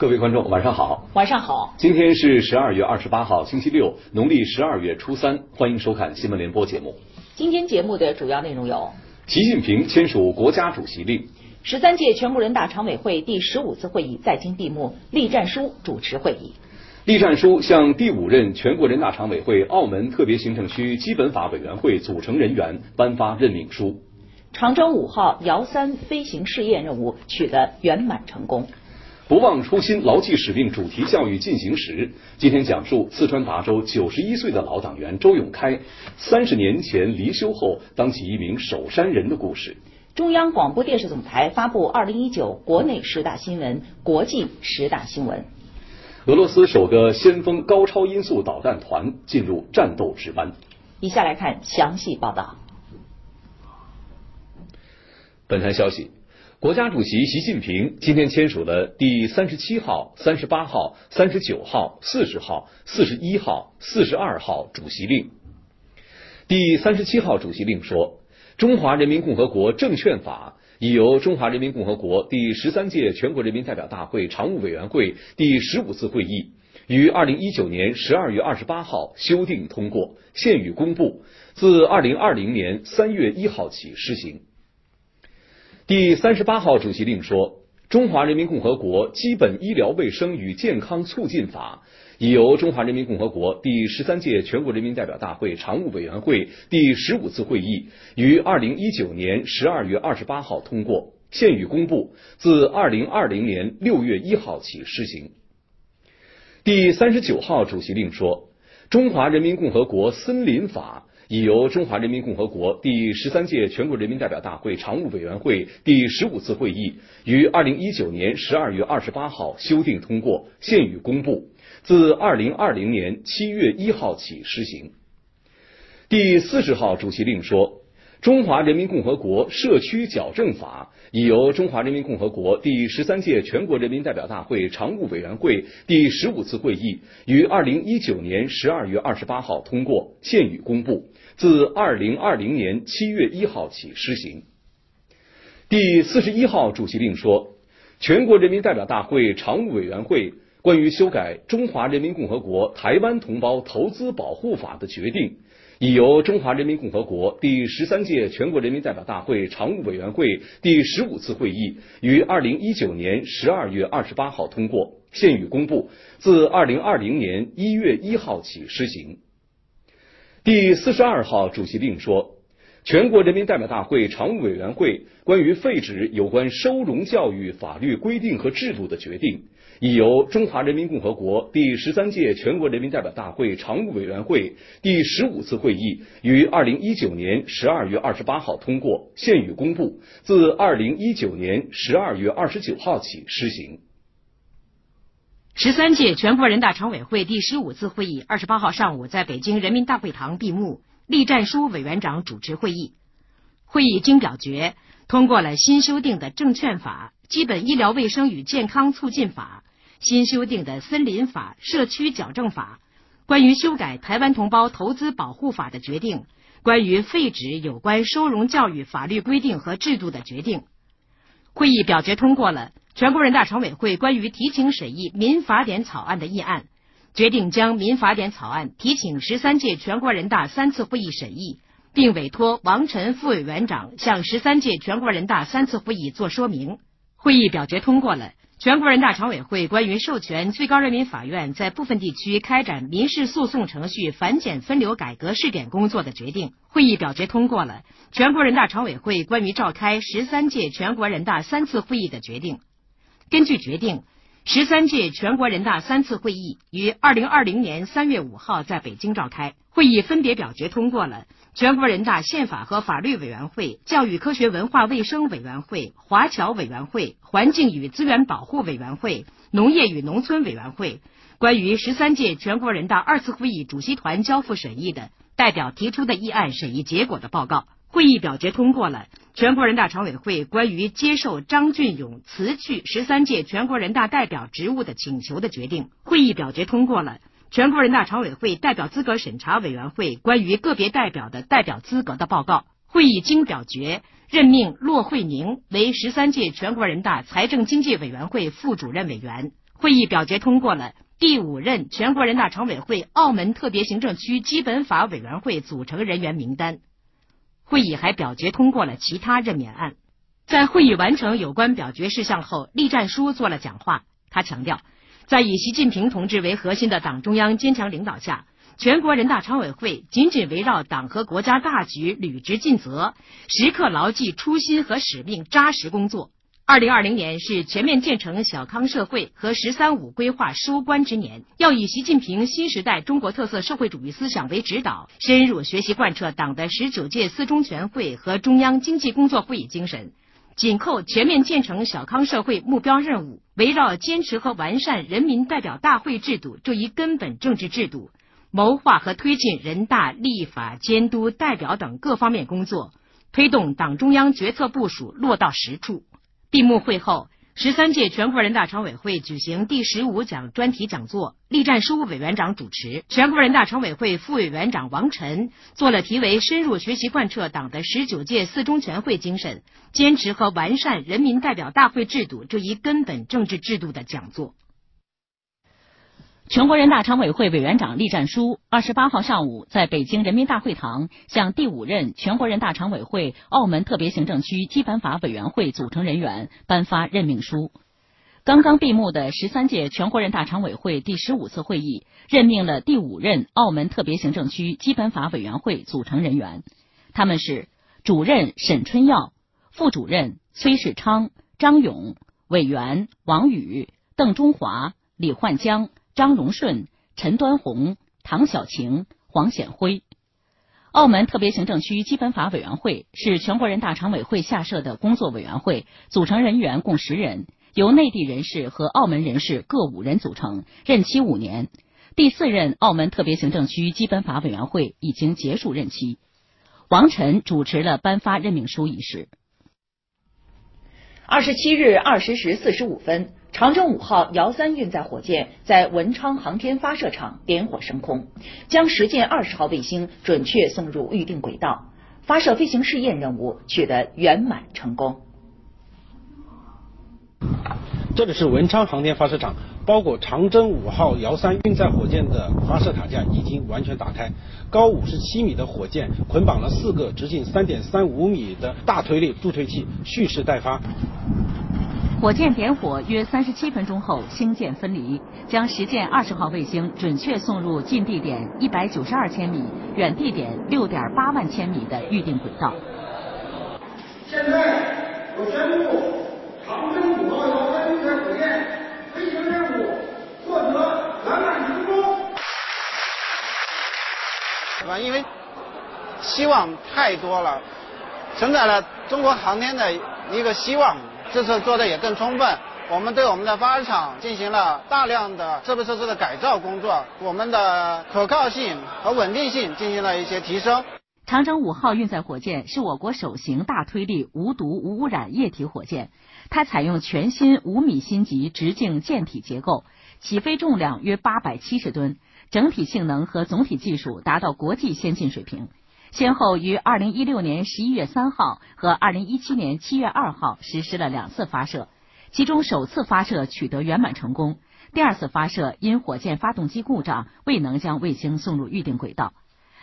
各位观众，晚上好。晚上好。今天是十二月二十八号，星期六，农历十二月初三。欢迎收看新闻联播节目。今天节目的主要内容有：习近平签署国家主席令；十三届全国人大常委会第十五次会议在京闭幕，栗战书主持会议。栗战书向第五任全国人大常委会澳门特别行政区基本法委员会组成人员颁发任命书。长征五号遥三飞行试验任务取得圆满成功。不忘初心，牢记使命主题教育进行时，今天讲述四川达州九十一岁的老党员周永开三十年前离休后当起一名守山人的故事。中央广播电视总台发布二零一九国内十大新闻、国际十大新闻。俄罗斯首个先锋高超音速导弹团进入战斗值班。以下来看详细报道。本台消息。国家主席习近平今天签署了第三十七号、三十八号、三十九号、四十号、四十一号、四十二号主席令。第三十七号主席令说，中华人民共和国证券法已由中华人民共和国第十三届全国人民代表大会常务委员会第十五次会议于二零一九年十二月二十八号修订通过，现予公布，自二零二零年三月一号起施行。第三十八号主席令说，中华人民共和国基本医疗卫生与健康促进法已由中华人民共和国第十三届全国人民代表大会常务委员会第十五次会议于二零一九年十二月二十八号通过，现予公布，自二零二零年六月一号起施行。第三十九号主席令说，中华人民共和国森林法。已由中华人民共和国第十三届全国人民代表大会常务委员会第十五次会议于二零一九年十二月二十八号修订通过，现予公布，自二零二零年七月一号起施行。第四十号主席令说。中华人民共和国社区矫正法已由中华人民共和国第十三届全国人民代表大会常务委员会第十五次会议于二零一九年十二月二十八号通过，现予公布，自二零二零年七月一号起施行。第四十一号主席令说，全国人民代表大会常务委员会关于修改中华人民共和国台湾同胞投资保护法的决定。已由中华人民共和国第十三届全国人民代表大会常务委员会第十五次会议于二零一九年十二月二十八号通过，现予公布，自二零二零年一月一号起施行。第四十二号主席令说，全国人民代表大会常务委员会关于废止有关收容教育法律规定和制度的决定。已由中华人民共和国第十三届全国人民代表大会常务委员会第十五次会议于二零一九年十二月二十八号通过，现予公布，自二零一九年十二月二十九号起施行。十三届全国人大常委会第十五次会议二十八号上午在北京人民大会堂闭幕，栗战书委员长主持会议。会议经表决通过了新修订的证券法、基本医疗卫生与健康促进法。新修订的森林法、社区矫正法，关于修改台湾同胞投资保护法的决定，关于废止有关收容教育法律规定和制度的决定。会议表决通过了全国人大常委会关于提请审议民法典草案的议案，决定将民法典草案提请十三届全国人大三次会议审议，并委托王晨副委员长向十三届全国人大三次会议作说明。会议表决通过了。全国人大常委会关于授权最高人民法院在部分地区开展民事诉讼程序反检分流改革试点工作的决定，会议表决通过了。全国人大常委会关于召开十三届全国人大三次会议的决定，根据决定，十三届全国人大三次会议于二零二零年三月五号在北京召开。会议分别表决通过了。全国人大宪法和法律委员会、教育科学文化卫生委员会、华侨委员会、环境与资源保护委员会、农业与农村委员会关于十三届全国人大二次会议主席团交付审议的代表提出的议案审议结果的报告。会议表决通过了全国人大常委会关于接受张俊勇辞去十三届全国人大代表职务的请求的决定。会议表决通过了。全国人大常委会代表资格审查委员会关于个别代表的代表资格的报告，会议经表决任命骆惠宁为十三届全国人大财政经济委员会副主任委员。会议表决通过了第五任全国人大常委会澳门特别行政区基本法委员会组成人员名单。会议还表决通过了其他任免案。在会议完成有关表决事项后，栗战书做了讲话。他强调，在以习近平同志为核心的党中央坚强领导下，全国人大常委会紧紧围绕党和国家大局履职尽责，时刻牢记初心和使命，扎实工作。二零二零年是全面建成小康社会和“十三五”规划收官之年，要以习近平新时代中国特色社会主义思想为指导，深入学习贯彻党的十九届四中全会和中央经济工作会议精神，紧扣全面建成小康社会目标任务，围绕坚持和完善人民代表大会制度这一根本政治制度，谋划和推进人大立法、监督、代表等各方面工作，推动党中央决策部署落到实处。闭幕会后，十三届全国人大常委会举行第十五讲专题讲座，栗战书委员长主持。全国人大常委会副委员长王晨做了题为“深入学习贯彻党的十九届四中全会精神，坚持和完善人民代表大会制度这一根本政治制度”的讲座。全国人大常委会委员长栗战书二十八号上午在北京人民大会堂向第五任全国人大常委会澳门特别行政区基本法委员会组成人员颁发任命书。刚刚闭幕的十三届全国人大常委会第十五次会议任命了第五任澳门特别行政区基本法委员会组成人员，他们是主任沈春耀、副主任崔世昌、张勇、委员王宇、邓中华、李焕江。张荣顺、陈端红、唐小晴、黄显辉。澳门特别行政区基本法委员会是全国人大常委会下设的工作委员会，组成人员共十人，由内地人士和澳门人士各五人组成，任期五年。第四任澳门特别行政区基本法委员会已经结束任期。王晨主持了颁发任命书仪式。二十七日二十时四十五分。长征五号遥三运载火箭在文昌航天发射场点火升空，将实践二十号卫星准确送入预定轨道，发射飞行试验任务取得圆满成功。这里是文昌航天发射场，包裹长征五号遥三运载火箭的发射塔架已经完全打开，高五十七米的火箭捆绑了四个直径三点三五米的大推力助推器，蓄势待发。火箭点火约三十七分钟后，星箭分离，将实践二十号卫星准确送入近地点一百九十二千米、远地点六点八万千米的预定轨道。现在我宣布，长征五号遥三运载火箭飞行任务获得圆满成功。是吧？因为希望太多了，承载了中国航天的一个希望。这次做的也更充分，我们对我们的发射场进行了大量的设备设施的改造工作，我们的可靠性和稳定性进行了一些提升。长征五号运载火箭是我国首型大推力无毒无污染液体火箭，它采用全新五米芯级直径舰体结构，起飞重量约八百七十吨，整体性能和总体技术达到国际先进水平。先后于二零一六年十一月三号和二零一七年七月二号实施了两次发射，其中首次发射取得圆满成功，第二次发射因火箭发动机故障未能将卫星送入预定轨道。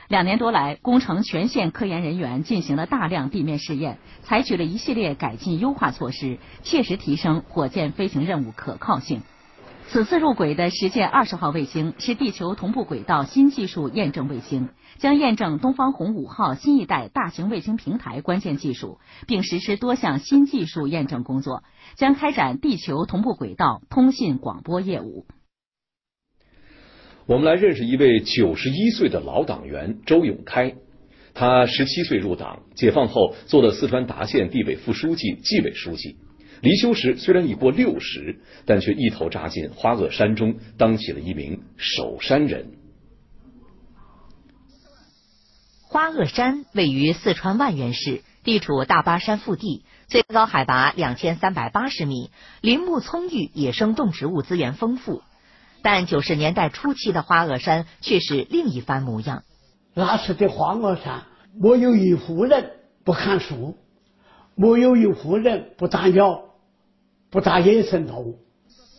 两年多来，工程全线科研人员进行了大量地面试验，采取了一系列改进优化措施，切实提升火箭飞行任务可靠性。此次入轨的实践二十号卫星是地球同步轨道新技术验证卫星，将验证东方红五号新一代大型卫星平台关键技术，并实施多项新技术验证工作，将开展地球同步轨道通信广播业务。我们来认识一位九十一岁的老党员周永开，他十七岁入党，解放后做了四川达县地委副书记、纪委书记。离休时虽然已过六十，但却一头扎进花萼山中，当起了一名守山人。花萼山位于四川万源市，地处大巴山腹地，最高海拔两千三百八十米，林木葱郁，野生动植物资源丰富。但九十年代初期的花萼山却是另一番模样。那时的花萼山，没有一户人不砍树，没有一户人不打鸟。不打野生动物。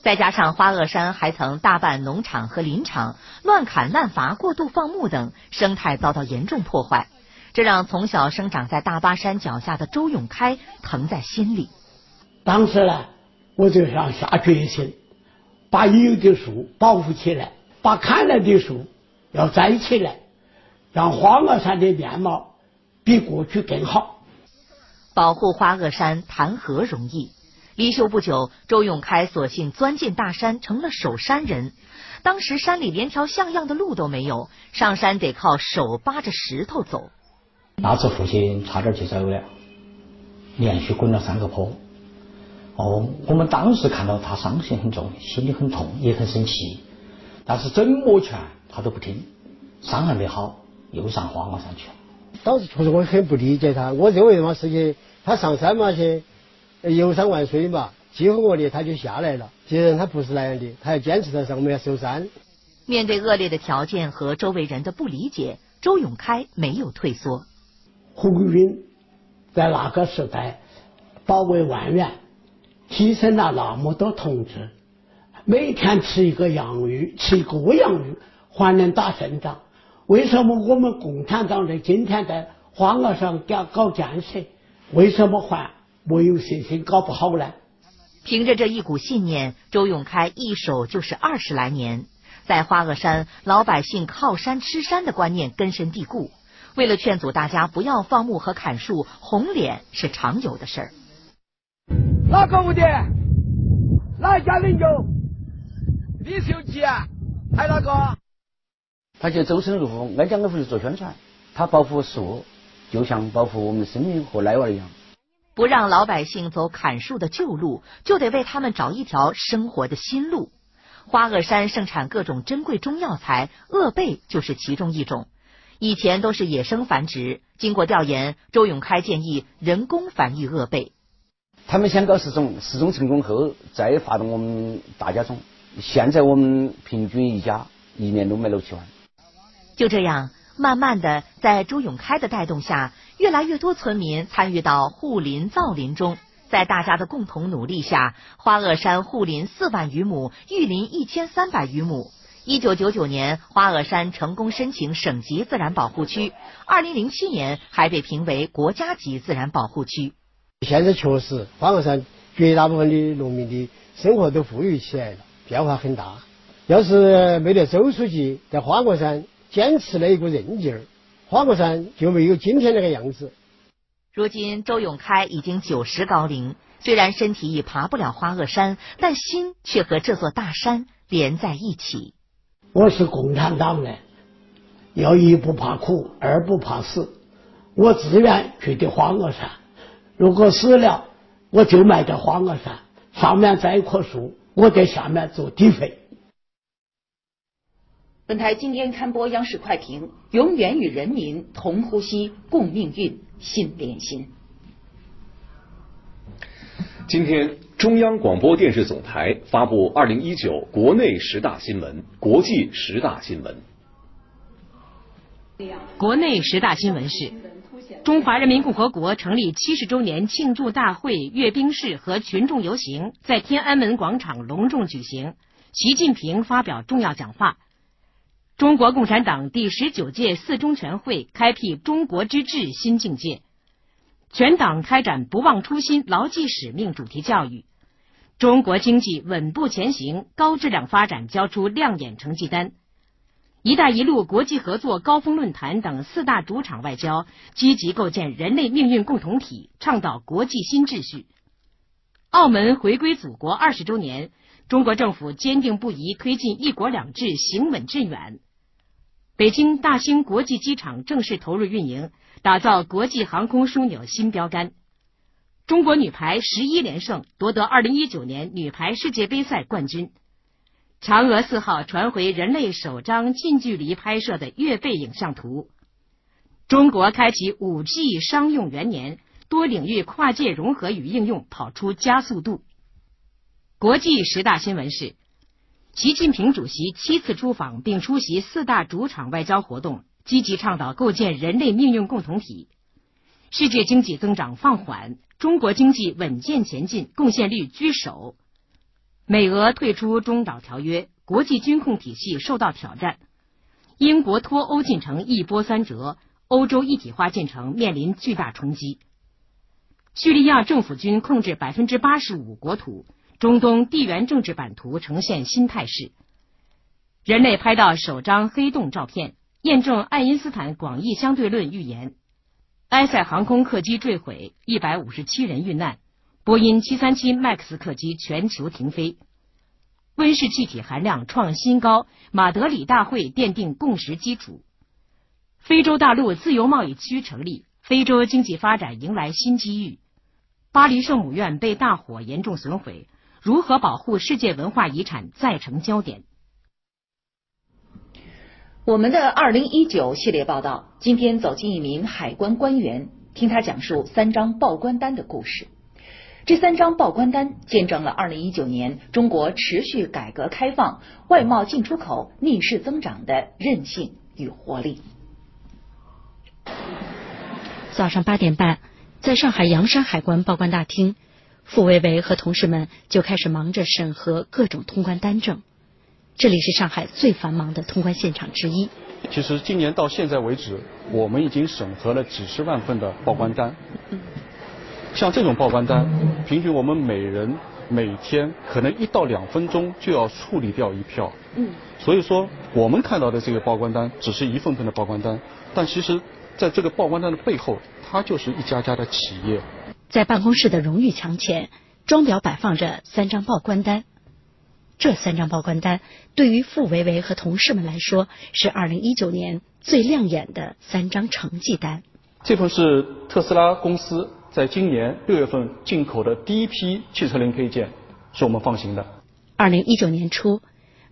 再加上花萼山还曾大办农场和林场，乱砍滥伐、过度放牧等，生态遭到严重破坏。这让从小生长在大巴山脚下的周永开疼在心里。当时呢，我就想下决心，把有的树保护起来，把砍来的树要栽起来，让花萼山的面貌比过去更好。保护花萼山谈何容易？离休不久，周永开索性钻进大山，成了守山人。当时山里连条像样的路都没有，上山得靠手扒着石头走。那次父亲差点就走了，连续滚了三个坡。哦，我们当时看到他伤心很重，心里很痛，也很生气。但是怎么劝他都不听，伤还没好，又上花岗山去了。当时确实我很不理解他，我认为嘛是去他上山嘛去游山玩水嘛，几乎我的他就下来了。既然他不是那样的，他要坚持在上面守山。面对恶劣的条件和周围人的不理解，周永开没有退缩。胡军在那个时代保卫万源，牺牲了那么多同志，每天吃一个洋芋，吃一个洋芋还能打胜仗。为什么我们共产党人今天在花萼上搞搞建设，为什么还没有信心搞不好呢？凭着这一股信念，周永开一守就是二十来年，在花萼山，老百姓靠山吃山的观念根深蒂固。为了劝阻大家不要放牧和砍树，红脸是常有的事儿。哪个屋的？哪一家领袖？李秀吉啊？还哪个？他就周身入户，挨家挨户去做宣传。他保护树，就像保护我们的生命和奶娃一样。不让老百姓走砍树的旧路，就得为他们找一条生活的新路。花萼山盛产各种珍贵中药材，鄂贝就是其中一种。以前都是野生繁殖，经过调研，周永开建议人工繁育鄂贝。他们先搞试种，试种成功后再发动我们大家种。现在我们平均一家一年都卖六七万。就这样，慢慢的，在朱永开的带动下，越来越多村民参与到护林造林中。在大家的共同努力下，花萼山护林四万余亩，育林一千三百余亩。一九九九年，花萼山成功申请省级自然保护区。二零零七年，还被评为国家级自然保护区。现在确实，花萼山绝大部分的农民的生活都富裕起来了，变化很大。要是没得周书记在花果山坚持了一股韧劲儿，花果山就没有今天那个样子。如今，周永开已经九十高龄，虽然身体已爬不了花萼山，但心却和这座大山连在一起。我是共产党人，要一不怕苦，二不怕死。我自愿去的花萼山，如果死了，我就埋在花萼山上面栽一棵树，我在下面做底肥。本台今天刊播央视快评：永远与人民同呼吸，共命运，心连心。今天，中央广播电视总台发布二零一九国内十大新闻、国际十大新闻。国内十大新闻是：中华人民共和国成立七十周年庆祝大会阅兵式和群众游行在天安门广场隆重举行，习近平发表重要讲话。中国共产党第十九届四中全会开辟中国之治新境界。全党开展不忘初心、牢记使命主题教育，中国经济稳步前行，高质量发展交出亮眼成绩单。“一带一路”国际合作高峰论坛等四大主场外交，积极构建人类命运共同体，倡导国际新秩序。澳门回归祖国二十周年，中国政府坚定不移推进“一国两制”行稳致远。北京大兴国际机场正式投入运营。打造国际航空枢纽新标杆。中国女排十一连胜，夺得二零一九年女排世界杯赛冠军。嫦娥四号传回人类首张近距离拍摄的月背影像图。中国开启五 G 商用元年，多领域跨界融合与应用跑出加速度。国际十大新闻是：习近平主席七次出访并出席四大主场外交活动。积极倡导构建人类命运共同体。世界经济增长放缓，中国经济稳健前进，贡献率居首。美俄退出中导条约，国际军控体系受到挑战。英国脱欧进程一波三折，欧洲一体化进程面临巨大冲击。叙利亚政府军控制百分之八十五国土，中东地缘政治版图呈现新态势。人类拍到首张黑洞照片，验证爱因斯坦广义相对论预言。埃塞航空客机坠毁，一百五十七人遇难。波音七三七 MAX 客机全球停飞。温室气体含量创新高，马德里大会奠定共识基础。非洲大陆自由贸易区成立，非洲经济发展迎来新机遇。巴黎圣母院被大火严重损毁，如何保护世界文化遗产再成焦点。我们的二零一九系列报道，今天走进一名海关官员，听他讲述三张报关单的故事。这三张报关单见证了二零一九年中国持续改革开放、外贸进出口逆势增长的韧性与活力。早上八点半，在上海洋山海关报关大厅，傅维维和同事们就开始忙着审核各种通关单证。这里是上海最繁忙的通关现场之一。其实今年到现在为止，我们已经审核了几十万份的报关单。像这种报关单，平均我们每人每天可能一到两分钟就要处理掉一票。嗯。所以说，我们看到的这个报关单只是一份份的报关单，但其实在这个报关单的背后，它就是一家家的企业。在办公室的荣誉墙前，装裱摆放着三张报关单。这三张报关单对于傅维维和同事们来说，是二零一九年最亮眼的三张成绩单。这份是特斯拉公司在今年六月份进口的第一批汽车零配件，是我们放行的。二零一九年初，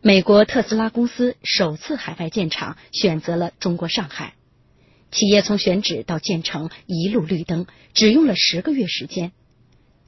美国特斯拉公司首次海外建厂，选择了中国上海。企业从选址到建成一路绿灯，只用了十个月时间。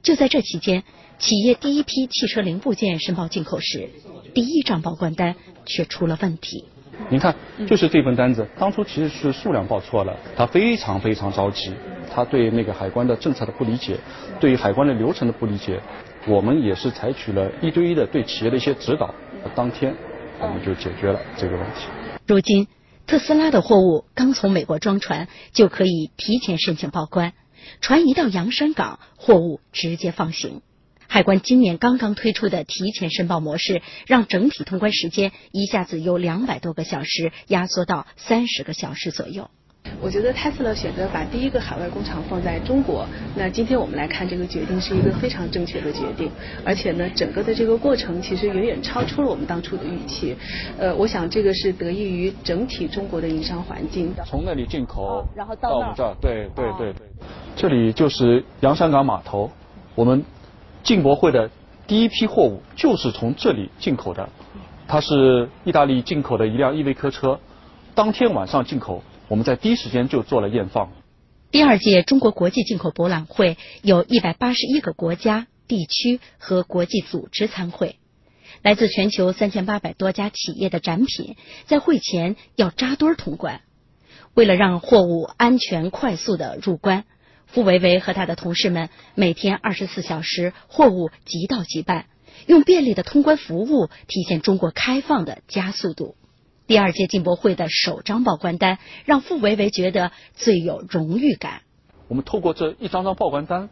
就在这期间。企业第一批汽车零部件申报进口时，第一张报关单却出了问题。您看，就是这份单子，当初其实是数量报错了，他非常非常着急，他对那个海关的政策的不理解，对于海关的流程的不理解，我们也是采取了一对一的对企业的一些指导，当天我们就解决了这个问题。如今，特斯拉的货物刚从美国装船，就可以提前申请报关，船一到洋山港，货物直接放行。海关今年刚刚推出的提前申报模式，让整体通关时间一下子由两百多个小时压缩到三十个小时左右。我觉得 Tesla 选择把第一个海外工厂放在中国，那今天我们来看这个决定是一个非常正确的决定，而且呢，整个的这个过程其实远远超出了我们当初的预期。呃，我想这个是得益于整体中国的营商环境。从那里进口，然后到我们这儿，对对对对，这里就是洋山港码头，我们。进博会的第一批货物就是从这里进口的，它是意大利进口的一辆依维柯车，当天晚上进口，我们在第一时间就做了验放。第二届中国国际进口博览会有一百八十一个国家、地区和国际组织参会，来自全球三千八百多家企业的展品在会前要扎堆通关，为了让货物安全快速的入关。傅维维和他的同事们每天二十四小时，货物即到即办，用便利的通关服务体现中国开放的加速度。第二届进博会的首张报关单让傅维维觉得最有荣誉感。我们透过这一张张报关单，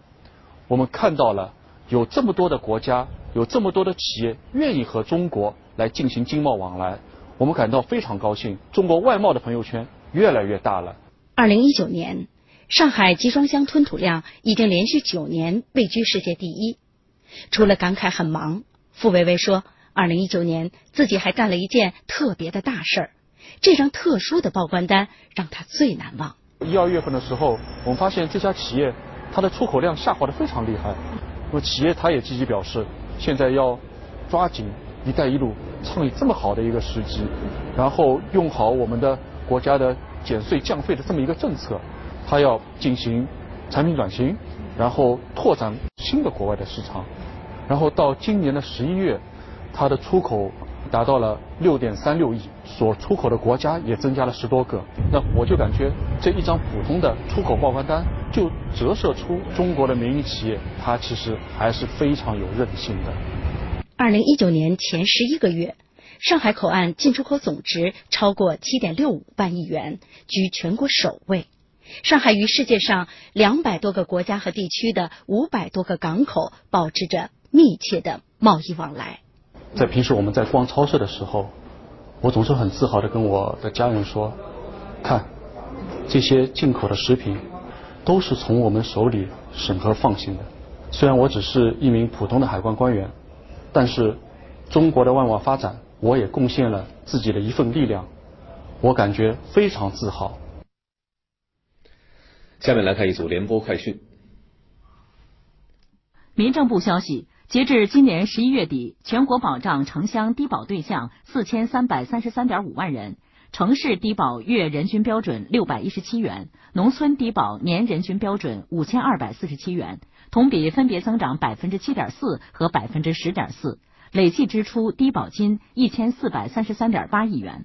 我们看到了有这么多的国家，有这么多的企业愿意和中国来进行经贸往来，我们感到非常高兴。中国外贸的朋友圈越来越大了。二零一九年。上海集装箱吞吐量已经连续九年位居世界第一。除了感慨很忙，傅维维说，二零一九年自己还干了一件特别的大事儿。这张特殊的报关单让他最难忘。一二月份的时候，我们发现这家企业它的出口量下滑的非常厉害。那么企业它也积极表示，现在要抓紧“一带一路”倡议这么好的一个时机，然后用好我们的国家的减税降费的这么一个政策。它要进行产品转型，然后拓展新的国外的市场，然后到今年的十一月，它的出口达到了六点三六亿，所出口的国家也增加了十多个。那我就感觉这一张普通的出口报关单，就折射出中国的民营企业，它其实还是非常有韧性的。二零一九年前十一个月，上海口岸进出口总值超过七点六五万亿元，居全国首位。上海与世界上两百多个国家和地区的五百多个港口保持着密切的贸易往来。在平时我们在逛超市的时候，我总是很自豪的跟我的家人说：“看，这些进口的食品都是从我们手里审核放行的。虽然我只是一名普通的海关官员，但是中国的万万发展，我也贡献了自己的一份力量，我感觉非常自豪。”下面来看一组联播快讯。民政部消息，截至今年十一月底，全国保障城乡低保对象四千三百三十三点五万人，城市低保月人均标准六百一十七元，农村低保年人均标准五千二百四十七元，同比分别增长百分之七点四和百分之十点四，累计支出低保金一千四百三十三点八亿元。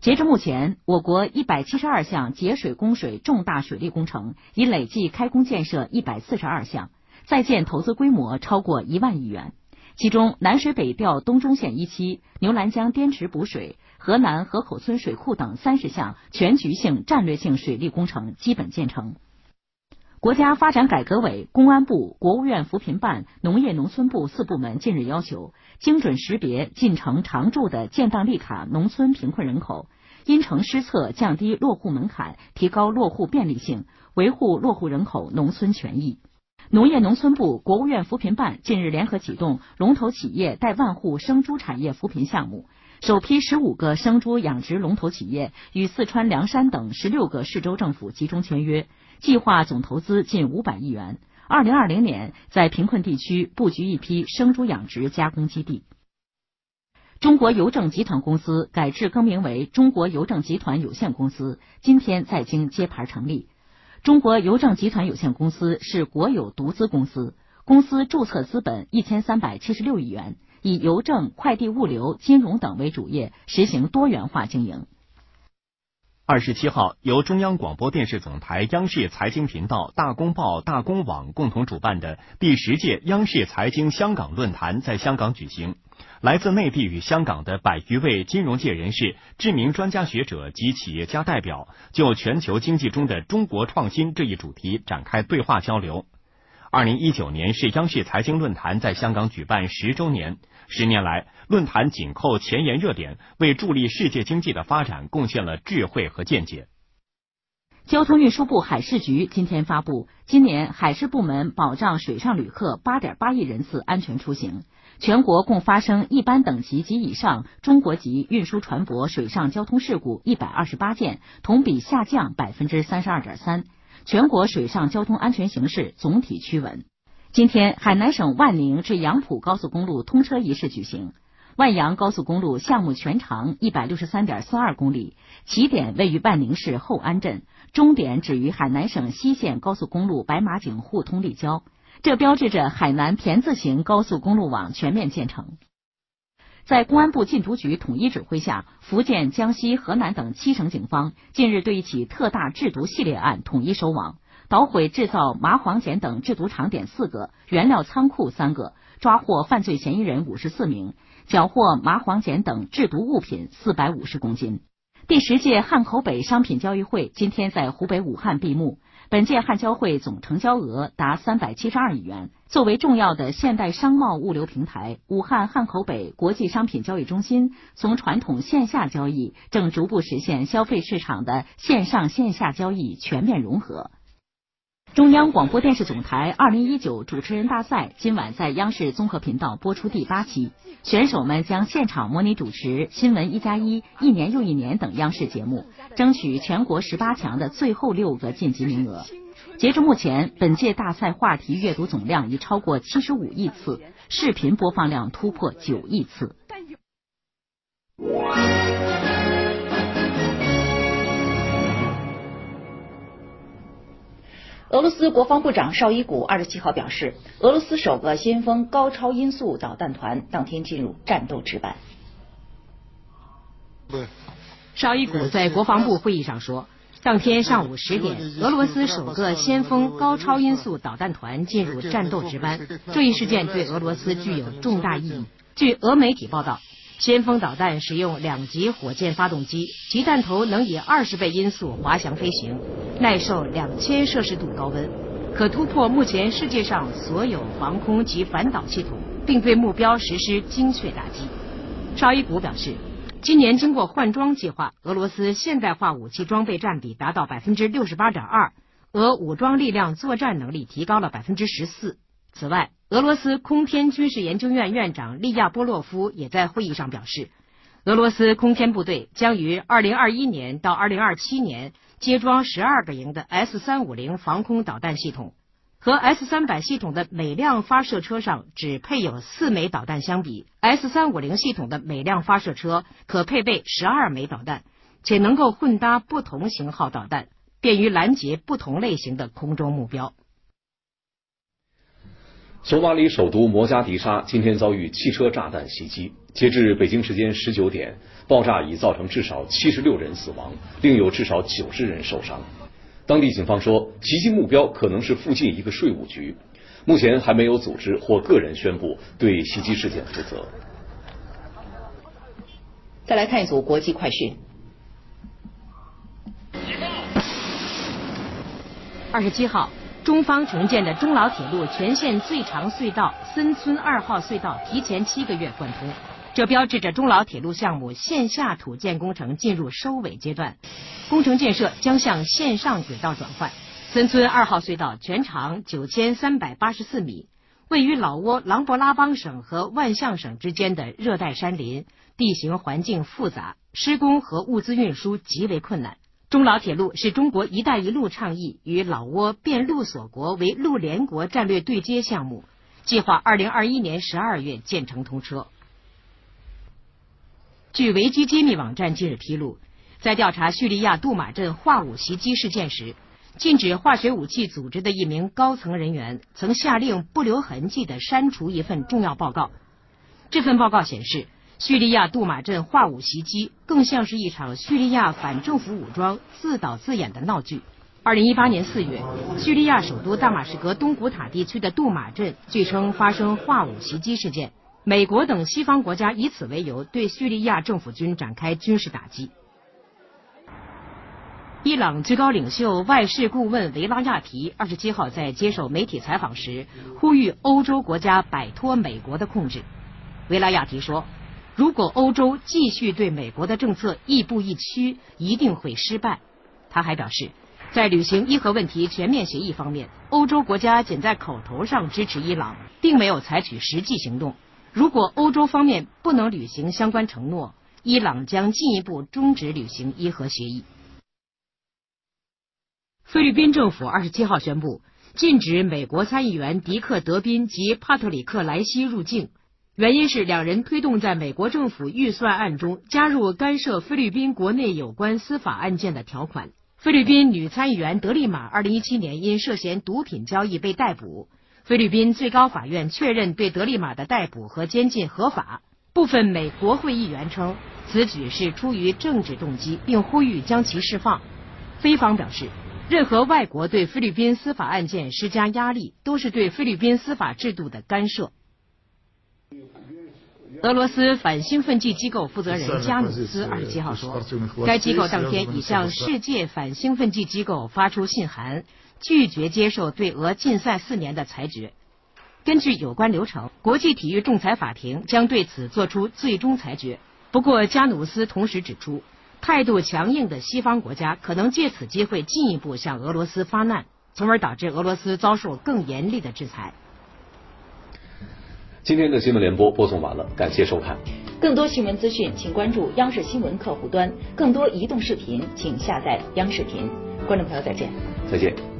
截至目前，我国一百七十二项节水供水重大水利工程已累计开工建设一百四十二项，在建投资规模超过一万亿元。其中，南水北调东中线一期、牛栏江滇池补水、河南河口村水库等三十项全局性战略性水利工程基本建成。国家发展改革委、公安部、国务院扶贫办、农业农村部四部门近日要求，精准识别进城常住的建档立卡农村贫困人口，因城施策，降低落户门槛，提高落户便利性，维护落户人口农村权益。农业农村部、国务院扶贫办近日联合启动龙头企业带万户生猪产业扶贫项目，首批十五个生猪养殖龙头企业与四川凉山等十六个市州政府集中签约。计划总投资近五百亿元，二零二零年在贫困地区布局一批生猪养殖加工基地。中国邮政集团公司改制更名为中国邮政集团有限公司，今天在京揭牌成立。中国邮政集团有限公司是国有独资公司，公司注册资本一千三百七十六亿元，以邮政、快递物流、金融等为主业，实行多元化经营。二十七号，由中央广播电视总台央视财经频道、大公报、大公网共同主办的第十届央视财经香港论坛在香港举行。来自内地与香港的百余位金融界人士、知名专家学者及企业家代表，就全球经济中的中国创新这一主题展开对话交流。二零一九年是央视财经论坛在香港举办十周年。十年来，论坛紧扣前沿热点，为助力世界经济的发展贡献了智慧和见解。交通运输部海事局今天发布，今年海事部门保障水上旅客八点八亿人次安全出行，全国共发生一般等级及以上中国籍运输船舶水上交通事故一百二十八件，同比下降百分之三十二点三。全国水上交通安全形势总体趋稳。今天，海南省万宁至杨浦高速公路通车仪式举行。万阳高速公路项目全长一百六十三点四二公里，起点位于万宁市后安镇，终点止于海南省西线高速公路白马井互通立交。这标志着海南田字形高速公路网全面建成。在公安部禁毒局统一指挥下，福建、江西、河南等七省警方近日对一起特大制毒系列案统一收网，捣毁制造麻黄碱等制毒场点四个，原料仓库三个，抓获犯罪嫌疑人五十四名，缴获麻黄碱等制毒物品四百五十公斤。第十届汉口北商品交易会今天在湖北武汉闭幕。本届汉交会总成交额达三百七十二亿元。作为重要的现代商贸物流平台，武汉汉口北国际商品交易中心从传统线下交易，正逐步实现消费市场的线上线下交易全面融合。中央广播电视总台二零一九主持人大赛今晚在央视综合频道播出第八期，选手们将现场模拟主持《新闻一加一》《一年又一年》等央视节目，争取全国十八强的最后六个晋级名额。截至目前，本届大赛话题阅读总量已超过七十五亿次，视频播放量突破九亿次。俄罗斯国防部长绍伊古二十七号表示，俄罗斯首个先锋高超音速导弹团当天进入战斗值班。绍伊古在国防部会议上说，当天上午十点，俄罗斯首个先锋高超音速导弹团进入战斗值班。这一事件对俄罗斯具有重大意义。据俄媒体报道，先锋导弹使用两级火箭发动机，其弹头能以二十倍音速滑翔飞行，耐受两千摄氏度高温，可突破目前世界上所有防空及反导系统，并对目标实施精确打击。绍伊古表示，今年经过换装计划，俄罗斯现代化武器装备占比达到百分之六十八点二，俄武装力量作战能力提高了百分之十四。此外，俄罗斯空天军事研究院院长利亚波洛夫也在会议上表示，俄罗斯空天部队将于二零二一年到二零二七年接装十二个营的 S 三五零防空导弹系统。和 S 三百系统的每辆发射车上只配有四枚导弹相比，S 三五零系统的每辆发射车可配备十二枚导弹，且能够混搭不同型号导弹，便于拦截不同类型的空中目标。索马里首都摩加迪沙今天遭遇汽车炸弹袭击，截至北京时间十九点，爆炸已造成至少七十六人死亡，另有至少九十人受伤。当地警方说，袭击目标可能是附近一个税务局，目前还没有组织或个人宣布对袭击事件负责。再来看一组国际快讯。二十七号，中方承建的中老铁路全线最长隧道森村二号隧道提前七个月贯通。这标志着中老铁路项目线下土建工程进入收尾阶段，工程建设将向线上轨道转换。森村二号隧道全长九千三百八十四米，位于老挝琅勃拉邦省和万象省之间的热带山林，地形环境复杂，施工和物资运输极为困难。中老铁路是中国“一带一路”倡议与老挝变陆锁国为陆联国战略对接项目，计划二零二一年十二月建成通车。据维基揭秘网站近日披露，在调查叙利亚杜马镇化武袭击事件时，禁止化学武器组织的一名高层人员曾下令不留痕迹的删除一份重要报告。这份报告显示，叙利亚杜马镇化武袭击更像是一场叙利亚反政府武装自导自演的闹剧。二零一八年四月，叙利亚首都大马士革东古塔地区的杜马镇据称发生化武袭击事件。美国等西方国家以此为由，对叙利亚政府军展开军事打击。伊朗最高领袖外事顾问维拉亚提二十七号在接受媒体采访时，呼吁欧洲国家摆脱美国的控制。维拉亚提说：“如果欧洲继续对美国的政策亦步亦趋，一定会失败。”他还表示，在履行伊核问题全面协议方面，欧洲国家仅在口头上支持伊朗，并没有采取实际行动。如果欧洲方面不能履行相关承诺，伊朗将进一步终止履行伊核协议。菲律宾政府二十七号宣布禁止美国参议员迪克·德宾及帕特里克·莱西入境，原因是两人推动在美国政府预算案中加入干涉菲律宾国内有关司法案件的条款。菲律宾女参议员德利玛二零一七年因涉嫌毒品交易被逮捕。菲律宾最高法院确认对德利玛的逮捕和监禁合法。部分美国会议员称此举是出于政治动机，并呼吁将其释放。菲方表示，任何外国对菲律宾司法案件施加压力，都是对菲律宾司法制度的干涉。俄罗斯反兴奋剂机构负责人加努斯二十七号说，该机构当天已向世界反兴奋剂机构发出信函。拒绝接受对俄禁赛四年的裁决。根据有关流程，国际体育仲裁法庭将对此作出最终裁决。不过，加努斯同时指出，态度强硬的西方国家可能借此机会进一步向俄罗斯发难，从而导致俄罗斯遭受更严厉的制裁。今天的新闻联播播送完了，感谢收看。更多新闻资讯，请关注央视新闻客户端；更多移动视频，请下载央视频。观众朋友，再见。再见。